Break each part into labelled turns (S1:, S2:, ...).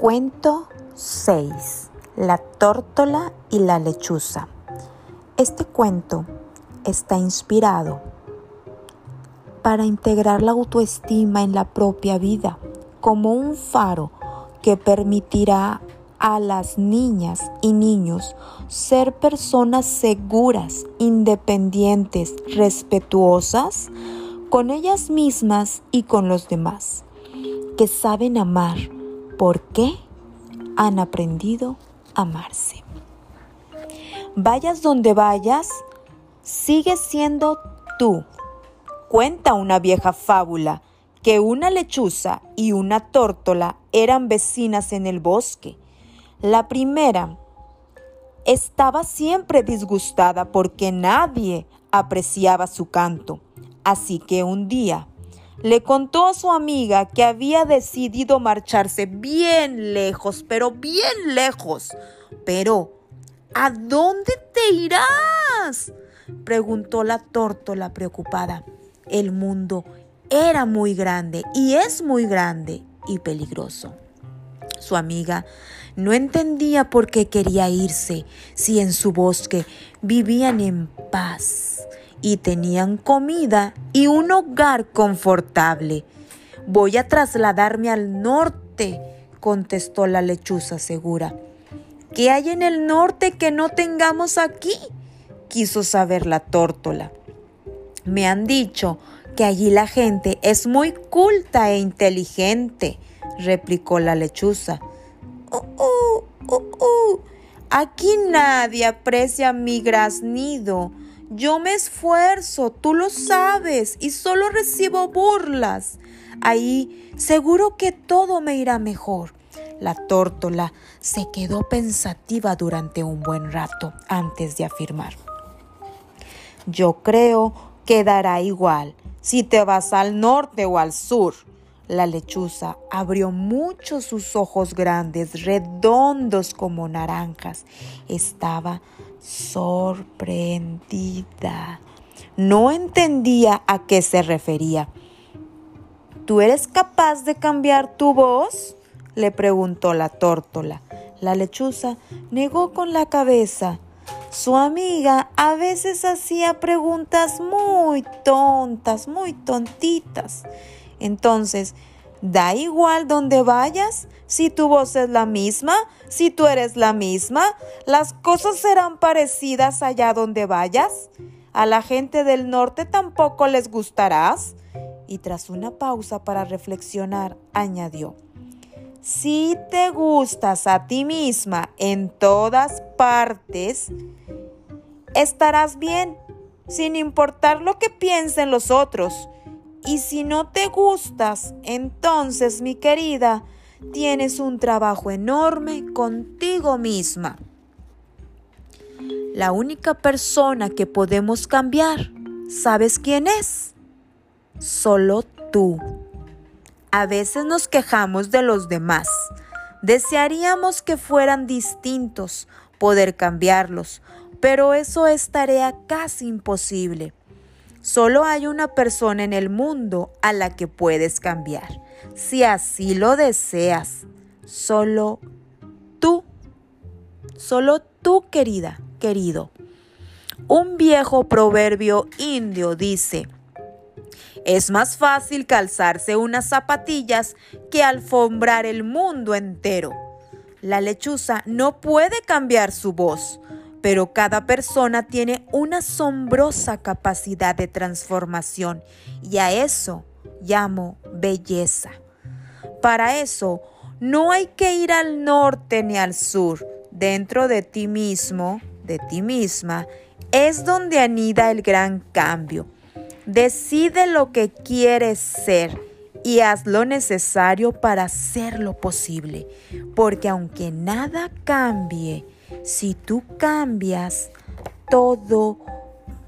S1: Cuento 6. La tórtola y la lechuza. Este cuento está inspirado para integrar la autoestima en la propia vida como un faro que permitirá a las niñas y niños ser personas seguras, independientes, respetuosas con ellas mismas y con los demás, que saben amar ¿Por qué han aprendido a amarse? Vayas donde vayas, sigue siendo tú. Cuenta una vieja fábula que una lechuza y una tórtola eran vecinas en el bosque. La primera estaba siempre disgustada porque nadie apreciaba su canto. Así que un día le contó a su amiga que había decidido marcharse bien lejos, pero bien lejos. Pero, ¿a dónde te irás? preguntó la tórtola preocupada. El mundo era muy grande y es muy grande y peligroso. Su amiga no entendía por qué quería irse si en su bosque vivían en paz y tenían comida y un hogar confortable. Voy a trasladarme al norte, contestó la lechuza segura. ¿Qué hay en el norte que no tengamos aquí? quiso saber la tórtola. Me han dicho que allí la gente es muy culta e inteligente, replicó la lechuza. Uh, uh, uh. Aquí nadie aprecia mi graznido yo me esfuerzo, tú lo sabes, y solo recibo burlas. Ahí seguro que todo me irá mejor. La tórtola se quedó pensativa durante un buen rato antes de afirmar. Yo creo que dará igual si te vas al norte o al sur. La lechuza abrió mucho sus ojos grandes, redondos como naranjas. Estaba sorprendida. No entendía a qué se refería. ¿Tú eres capaz de cambiar tu voz? le preguntó la tórtola. La lechuza negó con la cabeza. Su amiga a veces hacía preguntas muy tontas, muy tontitas. Entonces, da igual donde vayas, si tu voz es la misma, si tú eres la misma, las cosas serán parecidas allá donde vayas. A la gente del norte tampoco les gustarás. Y tras una pausa para reflexionar, añadió, si te gustas a ti misma en todas partes, estarás bien, sin importar lo que piensen los otros. Y si no te gustas, entonces, mi querida, tienes un trabajo enorme contigo misma. La única persona que podemos cambiar, ¿sabes quién es? Solo tú. A veces nos quejamos de los demás. Desearíamos que fueran distintos, poder cambiarlos, pero eso es tarea casi imposible. Solo hay una persona en el mundo a la que puedes cambiar, si así lo deseas. Solo tú. Solo tú, querida, querido. Un viejo proverbio indio dice, es más fácil calzarse unas zapatillas que alfombrar el mundo entero. La lechuza no puede cambiar su voz, pero cada persona tiene una asombrosa capacidad de transformación y a eso llamo belleza. Para eso no hay que ir al norte ni al sur. Dentro de ti mismo, de ti misma, es donde anida el gran cambio. Decide lo que quieres ser y haz lo necesario para hacerlo posible, porque aunque nada cambie, si tú cambias, todo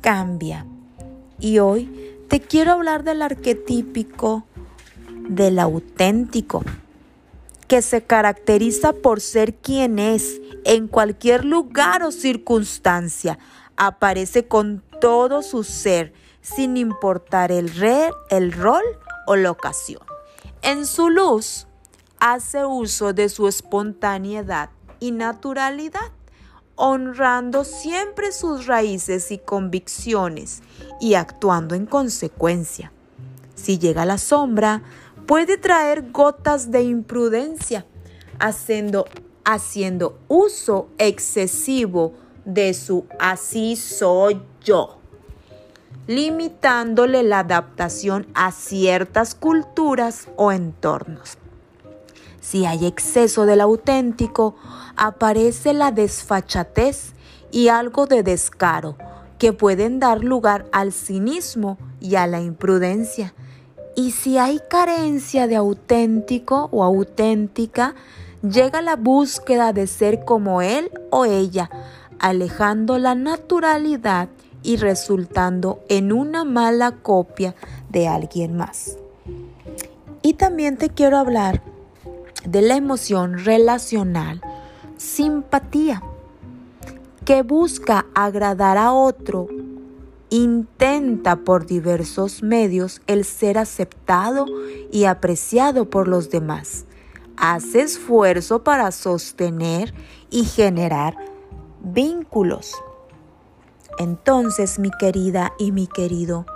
S1: cambia. Y hoy te quiero hablar del arquetípico del auténtico, que se caracteriza por ser quien es en cualquier lugar o circunstancia. Aparece con todo su ser, sin importar el, el rol o la ocasión. En su luz hace uso de su espontaneidad y naturalidad, honrando siempre sus raíces y convicciones y actuando en consecuencia. Si llega la sombra, puede traer gotas de imprudencia, haciendo, haciendo uso excesivo de su así soy yo limitándole la adaptación a ciertas culturas o entornos. Si hay exceso del auténtico, aparece la desfachatez y algo de descaro que pueden dar lugar al cinismo y a la imprudencia. Y si hay carencia de auténtico o auténtica, llega la búsqueda de ser como él o ella, alejando la naturalidad y resultando en una mala copia de alguien más. Y también te quiero hablar de la emoción relacional simpatía, que busca agradar a otro, intenta por diversos medios el ser aceptado y apreciado por los demás. Hace esfuerzo para sostener y generar vínculos. Entonces, mi querida y mi querido,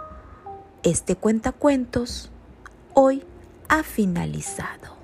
S1: este cuentacuentos hoy ha finalizado.